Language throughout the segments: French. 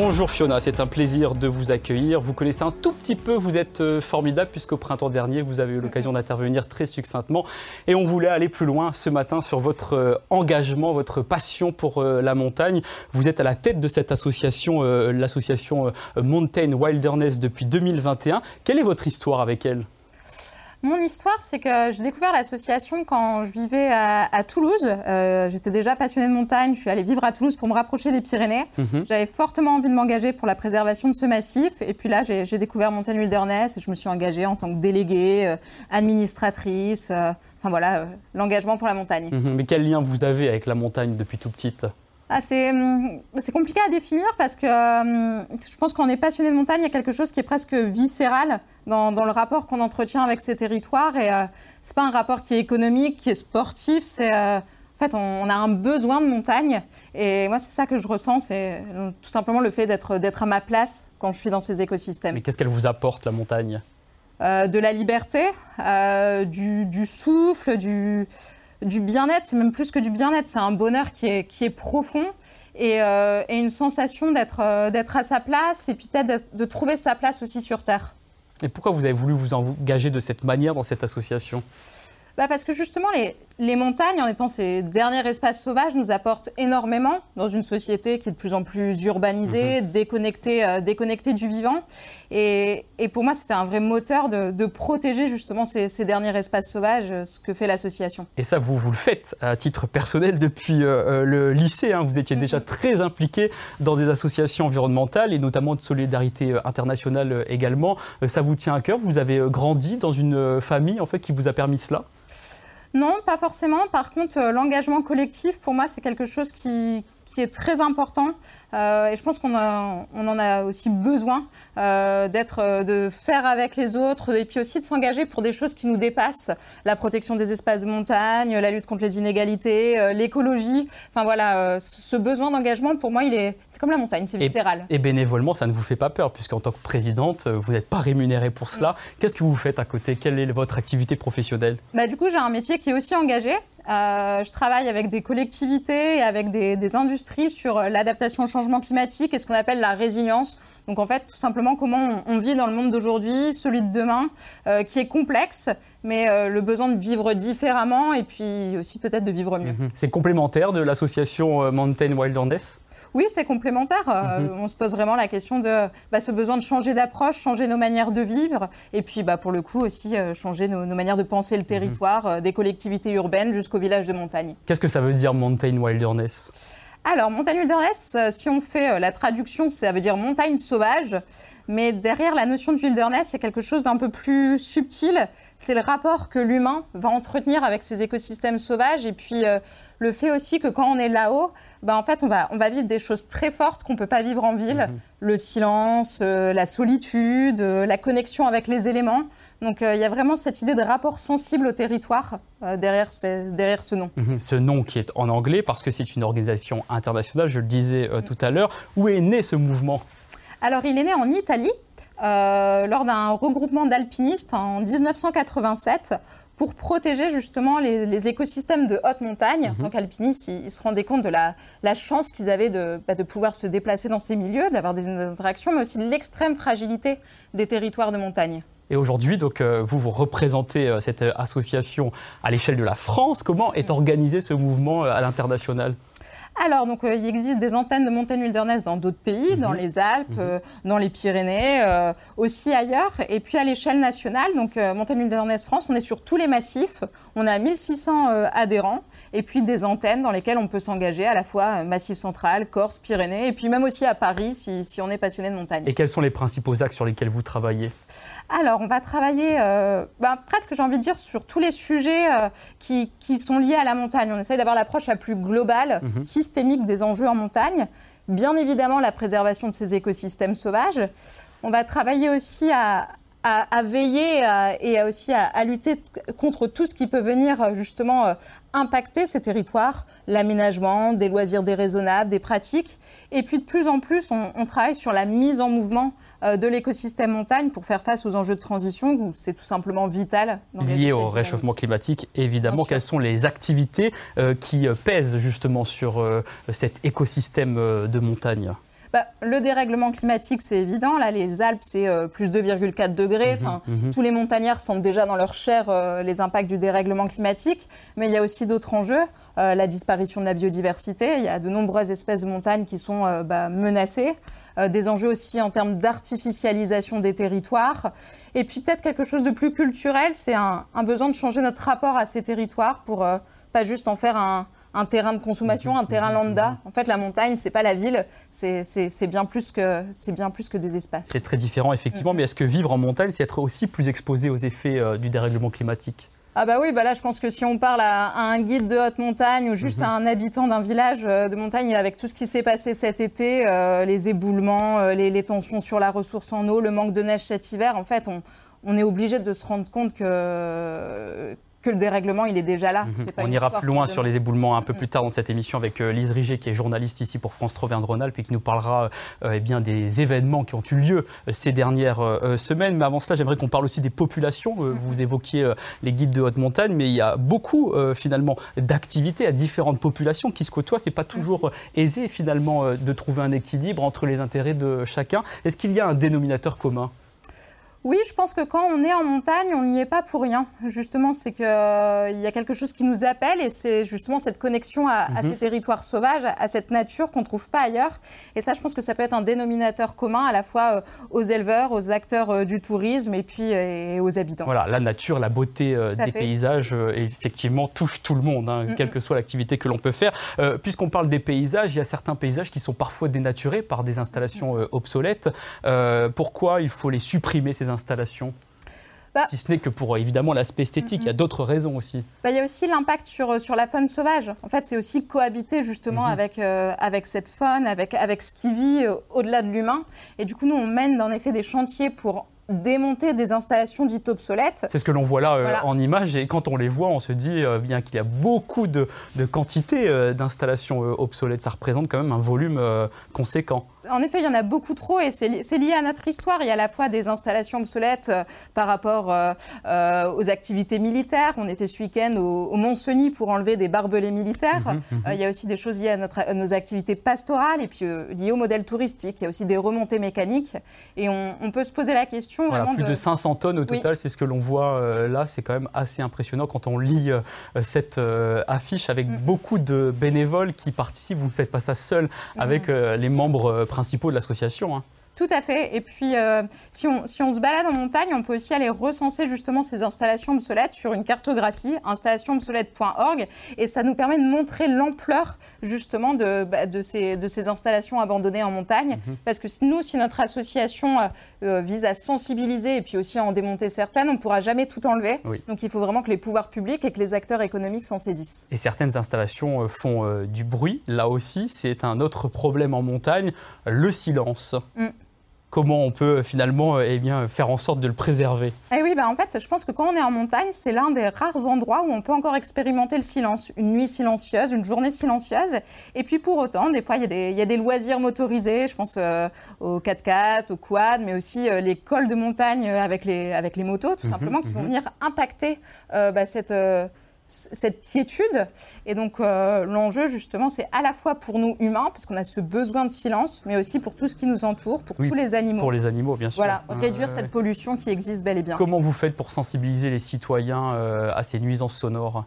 Bonjour Fiona, c'est un plaisir de vous accueillir. Vous connaissez un tout petit peu, vous êtes euh, formidable puisqu'au printemps dernier, vous avez eu l'occasion d'intervenir très succinctement et on voulait aller plus loin ce matin sur votre euh, engagement, votre passion pour euh, la montagne. Vous êtes à la tête de cette association, l'association Mountain Wilderness depuis 2021. Quelle est votre histoire avec elle? Mon histoire, c'est que j'ai découvert l'association quand je vivais à, Toulouse. Euh, j'étais déjà passionnée de montagne. Je suis allée vivre à Toulouse pour me rapprocher des Pyrénées. Mhm. J'avais fortement envie de m'engager pour la préservation de ce massif. Et puis là, j'ai découvert Mountain Wilderness et je me suis engagée en tant que déléguée, euh, administratrice. Euh, enfin voilà, l'engagement pour la montagne. Mhm. Mais quel lien vous avez avec la montagne depuis tout petite? Ah, hum, c'est compliqué à définir parce que hum, je pense qu'on est passionné de montagne, il y a quelque chose qui est presque viscéral dans, le rapport qu'on entretient avec ces territoires. Et euh, c'est pas un rapport qui est économique, qui est sportif, c'est. Euh, en fait, on, a un besoin de montagne. Et moi, c'est ça que je ressens, c'est euh, tout simplement le fait d'être à ma place quand je suis dans ces écosystèmes. Mais qu'est-ce qu'elle vous apporte, la montagne? De la liberté, du, du, souffle, du, du bien-être, c'est même plus que du bien-être, c'est un bonheur qui est, qui est profond et, euh, une sensation euh, d'être à sa place et puis peut-être de trouver sa place aussi sur Terre. Et pourquoi vous avez voulu vous engager de cette manière dans cette association? Bah Parce que justement, les, les, montagnes, en étant ces derniers espaces sauvages, nous apportent énormément dans une société qui est de plus en plus urbanisée, mhm. déconnectée, euh, déconnectée du vivant. Et, et pour moi, c'était un vrai moteur de, de protéger justement ces, ces, derniers espaces sauvages, euh, ce que fait l'association. Et ça, vous, vous le faites à titre personnel depuis euh, le lycée. Hein. Vous étiez mhm. déjà très impliqué dans des associations environnementales et notamment de solidarité internationale également. Ça vous tient à cœur? Vous avez grandi dans une famille en fait qui vous a permis cela? Non, pas forcément. Par contre, euh, l'engagement collectif, pour moi, c'est quelque chose qui, qui est très important. Euh, et je pense qu'on on en a aussi besoin euh, d'être, euh, de faire avec les autres et puis aussi de s'engager pour des choses qui nous dépassent. La protection des espaces de montagne, la lutte contre les inégalités, l'écologie. Enfin voilà, ce besoin d'engagement, pour moi, il est, c'est comme la montagne, c'est viscéral. Et, bénévolement, ça ne vous fait pas peur, puisqu'en tant que présidente, vous n'êtes pas rémunérée pour cela. Qu'est-ce que vous faites à côté? Quelle est votre activité professionnelle? Bah, Du coup, j'ai un métier qui est aussi engagé. Euh, je travaille avec des collectivités et avec des, industries sur euh, l'adaptation au changement climatique et ce qu'on appelle la résilience. Donc en fait, tout simplement comment on, vit dans le monde d'aujourd'hui, celui de demain, euh, qui est complexe, mais le besoin de vivre différemment et puis aussi peut-être de vivre mieux. Mhm. C'est complémentaire de l'association Mountain Wilderness? Oui, c'est complémentaire. Euh, mhm. On se pose vraiment la question de bah, ce besoin de changer d'approche, changer nos manières de vivre, et puis bah, pour le coup aussi euh, changer nos, manières de penser le mhm. territoire, euh, des collectivités urbaines jusqu'au village de montagne. Qu'est-ce que ça veut dire Mountain Wilderness? Alors, montagne wilderness, si on fait la traduction, ça veut dire montagne sauvage. Mais derrière la notion de wilderness, il y a quelque chose d'un peu plus subtil. C'est le rapport que l'humain va entretenir avec ces écosystèmes sauvages et puis le fait aussi que quand on est là-haut, ben en fait, on va, on va vivre des choses très fortes qu'on ne peut pas vivre en ville. Mhm. Le silence, euh, la solitude, euh, la connexion avec les éléments. Donc euh, il y a vraiment cette idée de rapport sensible au territoire derrière, ce, derrière ce nom. Mhm. Ce nom qui est en anglais parce que c'est une organisation internationale, je le disais tout à l'heure. Où est né ce mouvement? Alors il est né en Italie. lors d'un regroupement d'alpinistes en 1987 pour protéger justement les, écosystèmes de haute montagne. En tant qu'alpinistes, ils, se rendaient compte de la, chance qu'ils avaient de, bah, de, pouvoir se déplacer dans ces milieux, d'avoir des interactions, mais aussi l'extrême fragilité des territoires de montagne. Et aujourd'hui, donc, euh, vous, vous représentez euh, cette association à l'échelle de la France. Comment est organisé ce mouvement euh, à l'international? Alors, donc, euh, il existe des antennes de montagne wilderness dans d'autres pays, dans mhm. les Alpes, mhm. euh, dans les Pyrénées, euh, aussi ailleurs. Et puis, à l'échelle nationale, donc Montagne Wilderness France, on est sur tous les massifs. On a 1600 adhérents et puis des antennes dans lesquelles on peut s'engager à la fois Massif central, Corse, Pyrénées, et puis même aussi à Paris si, si, on est passionné de montagne. Et quels sont les principaux axes sur lesquels vous travaillez? Alors, on va travailler bah, presque, j'ai envie de dire, sur tous les sujets qui, qui, sont liés à la montagne. On essaie d'avoir l'approche la plus globale, mhm. Systémique des enjeux en montagne. Bien évidemment, la préservation de ces écosystèmes sauvages. On va travailler aussi à, à, veiller et aussi à, lutter contre tout ce qui peut venir justement euh, impacter ces territoires, l'aménagement, des loisirs déraisonnables, des pratiques. Et puis de plus en plus, on, travaille sur la mise en mouvement euh, de l'écosystème montagne pour faire face aux enjeux de transition où c'est tout simplement vital. Lié au réchauffement climatique, évidemment, quelles sont les activités euh, qui pèsent justement sur cet écosystème de montagne? Bah, le dérèglement climatique, c'est évident. Là, les Alpes, c'est euh, plus 2,4 degrés. Mhm, enfin, mhm. Tous les montagnards sentent déjà dans leur chair euh, les impacts du dérèglement climatique. Mais il y a aussi d'autres enjeux. Euh, la disparition de la biodiversité. Il y a de nombreuses espèces de montagnes qui sont bah, menacées. des enjeux aussi en termes d'artificialisation des territoires. Et puis peut-être quelque chose de plus culturel, c'est un, un, besoin de changer notre rapport à ces territoires pour pas juste en faire un, un terrain de consommation, un terrain lambda. En fait, la montagne, c'est pas la ville, c'est bien, plus que, bien plus que des espaces. C'est très différent, effectivement, mais est-ce que vivre en montagne, c'est être aussi plus exposé aux effets euh, du dérèglement climatique? Ah bah oui, bah là je pense que si on parle à, un guide de haute montagne ou juste mhm. à un habitant d'un village euh, de montagne avec tout ce qui s'est passé cet été, euh, les éboulements, les, les, tensions sur la ressource en eau, le manque de neige cet hiver, en fait on, on est obligé de se rendre compte que, que le dérèglement, il est déjà là. Mhm. On ira plus loin sur les éboulements un peu plus tard dans cette émission avec euh, Lise Riget, qui est journaliste ici pour France Troverne-Rhône-Alpes et qui nous parlera euh, eh bien, des événements qui ont eu lieu euh, ces dernières semaines. Mais avant cela, j'aimerais qu'on parle aussi des populations. vous évoquiez les guides de haute montagne, mais il y a beaucoup finalement d'activités à différentes populations qui se côtoient. C'est pas toujours aisé finalement de trouver un équilibre entre les intérêts de chacun. Est-ce qu'il y a un dénominateur commun? Oui, je pense que quand on est en montagne, on n'y est pas pour rien. Justement, c'est qu'il euh, y a quelque chose qui nous appelle et c'est justement cette connexion à, mhm. ces territoires sauvages, à, cette nature qu'on ne trouve pas ailleurs. Et ça, je pense que ça peut être un dénominateur commun à la fois euh, aux éleveurs, aux acteurs euh, du tourisme et puis aux habitants. Voilà, la nature, la beauté des paysages, effectivement, touche tout le monde, hein, quelle que soit l'activité que l'on peut faire. Puisqu'on parle des paysages, il y a certains paysages qui sont parfois dénaturés par des installations obsolètes. pourquoi il faut les supprimer, ces installations bah, si ce n'est que pour évidemment l'aspect esthétique, il y a d'autres raisons aussi. Bah, il y a aussi l'impact sur, sur la faune sauvage. En fait, c'est aussi cohabiter justement mhm. avec, euh, avec cette faune, avec, avec ce qui vit euh, au-delà de l'humain. Et du coup, nous, on mène en effet des chantiers pour démonter des installations dites obsolètes. C'est ce que l'on voit là euh, en image et quand on les voit, on se dit bien qu'il y a beaucoup de, de quantité d'installations obsolètes. Ça représente quand même un volume conséquent en effet, il y en a beaucoup trop et c'est lié à notre histoire. Il y a à la fois des installations obsolètes euh, par rapport euh, euh, aux activités militaires. On était ce week-end au, Mont-Cenis pour enlever des barbelés militaires. Mhm, mhm. il y a aussi des choses liées à, notre, nos activités pastorales et puis liées au modèle touristique. Il y a aussi des remontées mécaniques. Et on, peut se poser la question. Voilà, plus de... 500 tonnes au total, c'est ce que l'on voit là. C'est quand même assez impressionnant quand on lit cette affiche avec beaucoup de bénévoles qui participent. Vous ne faites pas ça seul avec les membres principaux de l'association. Hein. Tout à fait. Et puis, euh, si, on, si, on, se balade en montagne, on peut aussi aller recenser justement ces installations obsolètes sur une cartographie, installationsobsolète.org, et ça nous permet de montrer l'ampleur justement de, bah, de, ces, de, ces, installations abandonnées en montagne. Mhm. Parce que nous, si notre association euh, euh, vise à sensibiliser et puis aussi à en démonter certaines, on ne pourra jamais tout enlever. Donc, il faut vraiment que les pouvoirs publics et que les acteurs économiques s'en saisissent. Et certaines installations font du bruit. Là aussi, c'est un autre problème en montagne, le silence. Mm comment on peut finalement euh, eh bien, faire en sorte de le préserver eh Oui, bah en fait, je pense que quand on est en montagne, c'est l'un des rares endroits où on peut encore expérimenter le silence. Une nuit silencieuse, une journée silencieuse. Et puis pour autant, des fois, il y, a des loisirs motorisés. Je pense euh, aux 4x4, aux quad, mais aussi euh, les cols de montagne avec les, avec les motos, tout mhm, simplement, qui vont mhm. venir impacter bah, cette cette quiétude. Et donc euh, l'enjeu justement, c'est à la fois pour nous humains, parce qu'on a ce besoin de silence, mais aussi pour tout ce qui nous entoure, pour tous les animaux. Pour les animaux, bien sûr. Voilà, réduire cette pollution qui existe bel et bien. Comment vous faites pour sensibiliser les citoyens euh, à ces nuisances sonores?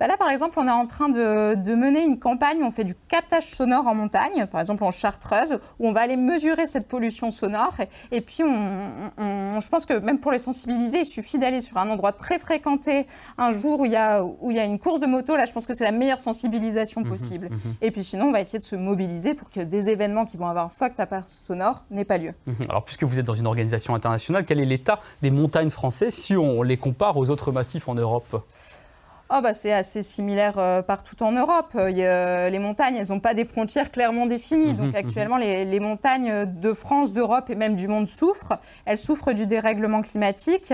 Bah là, par exemple, on est en train de, mener une campagne, on fait du captage sonore en montagne, par exemple en Chartreuse, où on va aller mesurer cette pollution sonore. Et, puis, on, je pense que même pour les sensibiliser, il suffit d'aller sur un endroit très fréquenté un jour où il y a, où il y a une course de moto. Là, je pense que c'est la meilleure sensibilisation mhm, possible. Mhm. Et puis sinon, on va essayer de se mobiliser pour que des événements qui vont avoir un fort sonore n'aient pas lieu. Mhm. Alors, puisque vous êtes dans une organisation internationale, quel est l'état des montagnes françaises si on les compare aux autres massifs en Europe? Oh bah c'est assez similaire euh, partout en Europe. Euh, a- les montagnes, elles n'ont pas des frontières clairement définies. Mhm, Donc actuellement, les, les montagnes de France, d'Europe et même du monde souffrent. Elles souffrent du dérèglement climatique.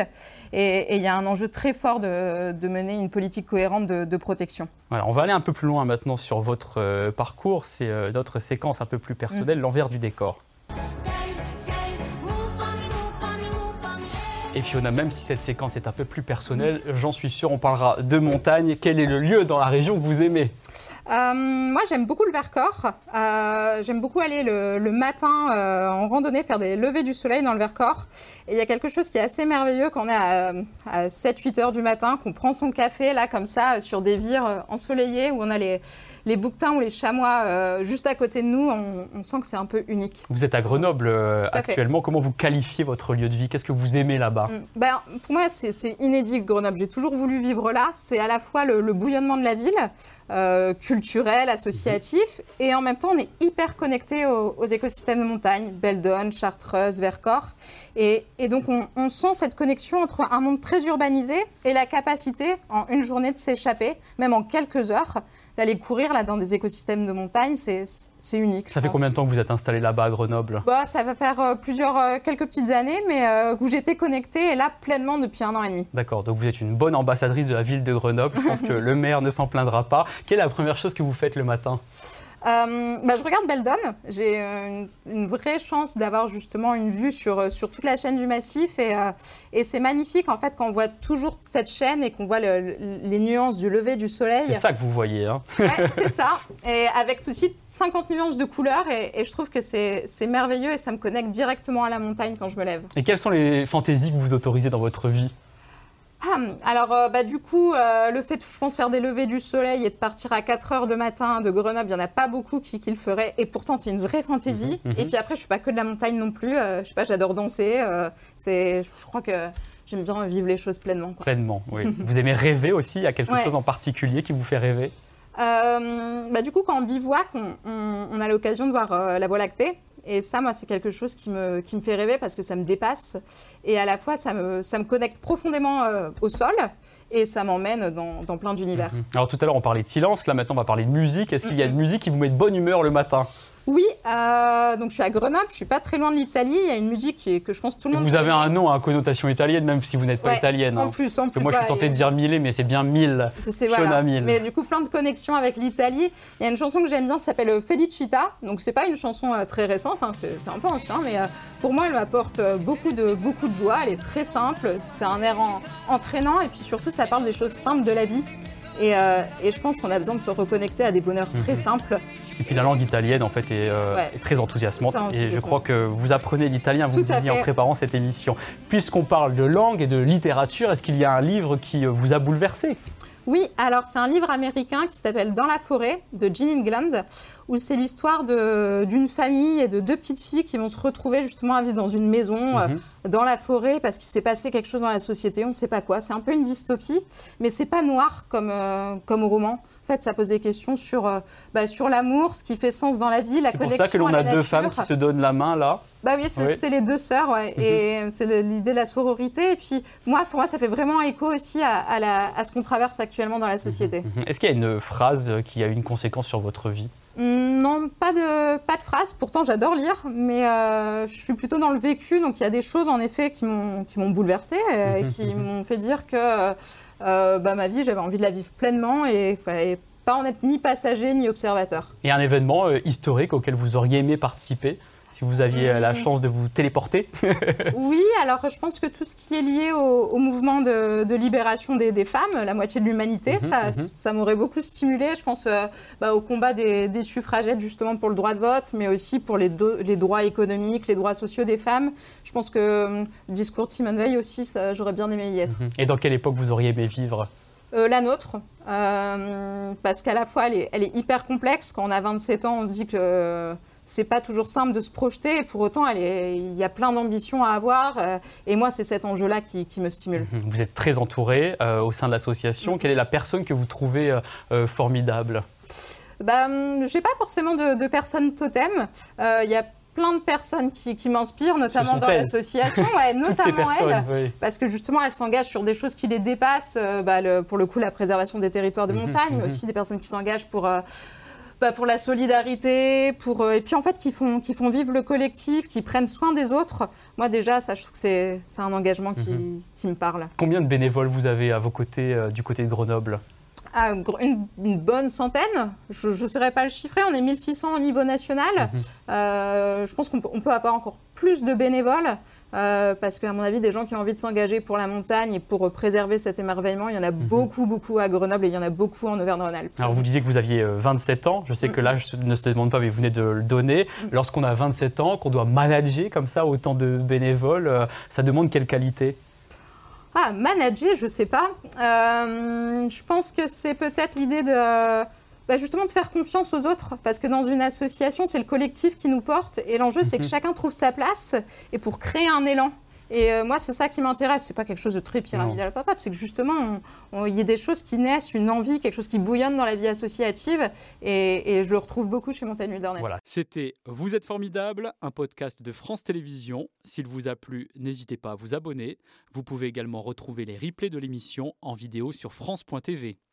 Et il y a un enjeu très fort de, de mener une politique cohérente de, de protection. Voilà, on va aller un peu plus loin maintenant sur votre euh, parcours. C'est euh, notre séquence un peu plus personnelle, Mm. l'envers du décor. Et Fiona, même si cette séquence est un peu plus personnelle, j'en suis sûr, on parlera de montagne. Quel est le lieu dans la région que vous aimez Euh, moi, j'aime beaucoup le Vercors. Euh, j'aime beaucoup aller le, matin euh, en randonnée, faire des levées du soleil dans le Vercors. Et il y a quelque chose qui est assez merveilleux quand on est à, à 7-8 heures du matin, qu'on prend son café, là, comme ça, sur des vires ensoleillées, où on a les, les bouquetins ou les chamois euh, juste à côté de nous. On, on sent que c'est un peu unique. Vous êtes à Grenoble euh, fait. actuellement. Comment vous qualifiez votre lieu de vie? Qu'est-ce que vous aimez là-bas? Mm. Ben, pour moi, c'est inédit Grenoble. J'ai toujours voulu vivre là. C'est à la fois le, le bouillonnement de la ville, euh, culturel, associatif, et en même temps, on est hyper connecté aux, aux écosystèmes de montagne, Beldon, Chartreuse, Vercors. Et, et donc, on, on sent cette connexion entre un monde très urbanisé et la capacité, en une journée, de s'échapper, même en quelques heures, d'aller courir là dans des écosystèmes de montagne. C'est unique. Ça fait combien de temps que vous êtes installé là-bas à Grenoble? Bah, ça va faire euh, plusieurs, euh, quelques petites années, mais euh, où j'étais connectée et là pleinement depuis un an et demi. D'accord, donc vous êtes une bonne ambassadrice de la ville de Grenoble. Je pense que le maire ne s'en plaindra pas. Quelle est la première chose que vous faites le matin? Euh, bah, je regarde Beldon. J'ai euh, une, une vraie chance d'avoir justement une vue sur, euh, sur toute la chaîne du massif et, euh, et c'est magnifique en fait quand on voit toujours cette chaîne et qu'on voit le- le- les nuances du lever du soleil. C'est ça que vous voyez. Hein Ouais, c'est ça. Et avec tout de suite 50 nuances de couleurs et, et je trouve que c'est merveilleux et ça me connecte directement à la montagne quand je me lève. Et quelles sont les fantaisies que vous autorisez dans votre vie? Alors, euh, bah, du coup, euh, le fait de, je pense, faire des levées du soleil et de partir à 4 heures de matin de Grenoble, il n'y en a pas beaucoup qui, qui le feraient. Et pourtant, c'est une vraie fantaisie. Mhm, mhm. Et puis après, je suis pas que de la montagne non plus. Euh, je sais pas, j'adore danser. euh, c'est, je crois que j'aime bien vivre les choses pleinement. quoi. Pleinement, oui. vous aimez rêver aussi? Il y a quelque Ouais. chose en particulier qui vous fait rêver? Bah, du coup, quand on bivouac, on, on- on a l'occasion de voir la Voie lactée. Et ça, moi, c'est quelque chose qui me, qui me fait rêver parce que ça me dépasse. Et à la fois, ça me, ça me connecte profondément euh, au sol et ça m'emmène dans, dans plein d'univers. Mhm. Alors tout à l'heure on parlait de silence, là maintenant on va parler de musique. Est-ce qu'il y a Mhm. de musique qui vous met de bonne humeur le matin? Oui, euh, donc je suis à Grenoble, je suis pas très loin de l'Italie. Il y a une musique qui est- que je pense tout le monde. Vous avez un nom à connotation italienne même si vous n'êtes pas Ouais, italienne. En hein. plus, en Parce que plus. moi je suis voilà, tenté il y de dire mille, mais c'est bien mille. C'est voilà. Mill. Mais du coup, plein de connexions avec l'Italie. Il y a une chanson que j'aime bien, ça s'appelle Felicita. Donc c'est pas une chanson euh, très récente, hein, c'est un peu ancien, mais euh, pour moi, elle m'apporte euh, beaucoup de beaucoup de joie. Elle est très simple, c'est un air en- entraînant et puis surtout, ça parle des choses simples de la vie. Et, euh, et je pense qu'on a besoin de se reconnecter à des bonheurs très Mhm. simples. Et puis la langue italienne en fait est, euh, Ouais, est très enthousiasmante. Et je crois que vous apprenez l'italien, vous Tout à disiez en préparant cette émission. Puisqu'on parle de langue et de littérature, est-ce qu'il y a un livre qui euh, vous a bouleversé? Oui, alors c'est un livre américain qui s'appelle Dans la forêt de Jean England, où c'est l'histoire d'une famille et de deux petites filles qui vont se retrouver justement à vivre dans une maison, euh, Mhm. dans la forêt, parce qu'il s'est passé quelque chose dans la société, on ne sait pas quoi. C'est un peu une dystopie, mais c'est pas noir comme, euh, comme au roman. Fait, ça pose des questions sur, euh, bah, sur l'amour, ce qui fait sens dans la vie, la C'est pour connexion ça que l'on a deux femmes qui se donnent la main là. Bah oui, c'est Oui. les deux sœurs, ouais. et c'est l'idée de la sororité. Et puis, moi, pour moi, ça fait vraiment écho aussi à, à la- à ce qu'on traverse actuellement dans la société. Mhm. Est-ce qu'il y a une phrase qui a eu une conséquence sur votre vie? Hum, Non, pas de, pas de phrase. Pourtant, j'adore lire, mais euh, je suis plutôt dans le vécu. Donc, il y a des choses, en effet, qui m'ont bouleversée euh, et Mhm, qui mhm. m'ont fait dire que euh, bah, ma vie, j'avais envie de la vivre pleinement et il fallait pas en être ni passager ni observateur. Et un événement euh, historique auquel vous auriez aimé participer? Si vous aviez euh, la Mhm. chance de vous téléporter Oui, alors je pense que tout ce qui est lié au, au mouvement de, de libération des, des femmes, la moitié de l'humanité, Mhm, ça, mhm. ça m'aurait beaucoup stimulé. Je pense euh, bah, au combat des, des suffragettes justement pour le droit de vote, mais aussi pour les, do- les droits économiques, les droits sociaux des femmes. Je pense que le discours de Simone Veil aussi, ça, j'aurais bien aimé y être. Mhm. Et dans quelle époque vous auriez aimé vivre? Euh, la nôtre, euh, parce qu'à la fois elle est, elle est hyper complexe. Quand on a 27 ans, on se dit que euh, c'est pas toujours simple de se projeter. Et pour autant, elle il y a plein d'ambitions à avoir. euh, et moi, c'est cet enjeu-là qui, qui me stimule. Mhm. Vous êtes très entouré euh, au sein de l'association. Quelle est la personne que vous trouvez euh, formidable? Bah, hum, j'ai pas forcément de, de personne totem. Il y a plein de personnes qui, qui m'inspirent, notamment dans l'association, ouais, notamment elles, parce que justement elles s'engagent sur des choses qui les dépassent, bah, le, pour le coup la préservation des territoires de mhm, montagne, mais mhm. aussi des personnes qui s'engagent pour bah, pour la solidarité, pour euh, et puis en fait qui font qui font vivre le collectif, qui prennent soin des autres. Moi déjà, ça je trouve que c'est c'est un engagement qui, mhm. qui, me parle. Combien de bénévoles vous avez à vos côtés du côté de Grenoble? Ah, une, bonne centaine. Je ne saurais pas le chiffrer. On est 1600 au niveau national. Mhm. Euh, je pense qu'on peut, avoir encore plus de bénévoles. Euh, parce qu'à mon avis, des gens qui ont envie de s'engager pour la montagne et pour préserver cet émerveillement, il y en a mhm. beaucoup, beaucoup à Grenoble et il y en a beaucoup en Auvergne-Rhône-Alpes. Alors, vous disiez que vous aviez 27 euh, ans. Je sais que l'âge ne se demande pas, mais vous venez de le donner. Lorsqu'on a 27 ans, qu'on doit manager comme ça autant de bénévoles, ça demande quelle qualité? Ah, manager, je sais pas. Euh, je pense que c'est peut-être l'idée de bah, justement de faire confiance aux autres, parce que dans une association, c'est le collectif qui nous porte, et l'enjeu, c'est que mhm. chacun trouve sa place, et pour créer un élan. Et euh, moi, c'est ça qui m'intéresse. C'est pas quelque chose de très pyramidal papa, c'est que justement, il y a des choses qui naissent, une envie, quelque chose qui bouillonne dans la vie associative. Et, je le retrouve beaucoup chez Montagne Wilderness. Voilà. C'était Vous êtes formidable, un podcast de France Télévisions. S'il vous a plu, n'hésitez pas à vous abonner. Vous pouvez également retrouver les replays de l'émission en vidéo sur France.tv.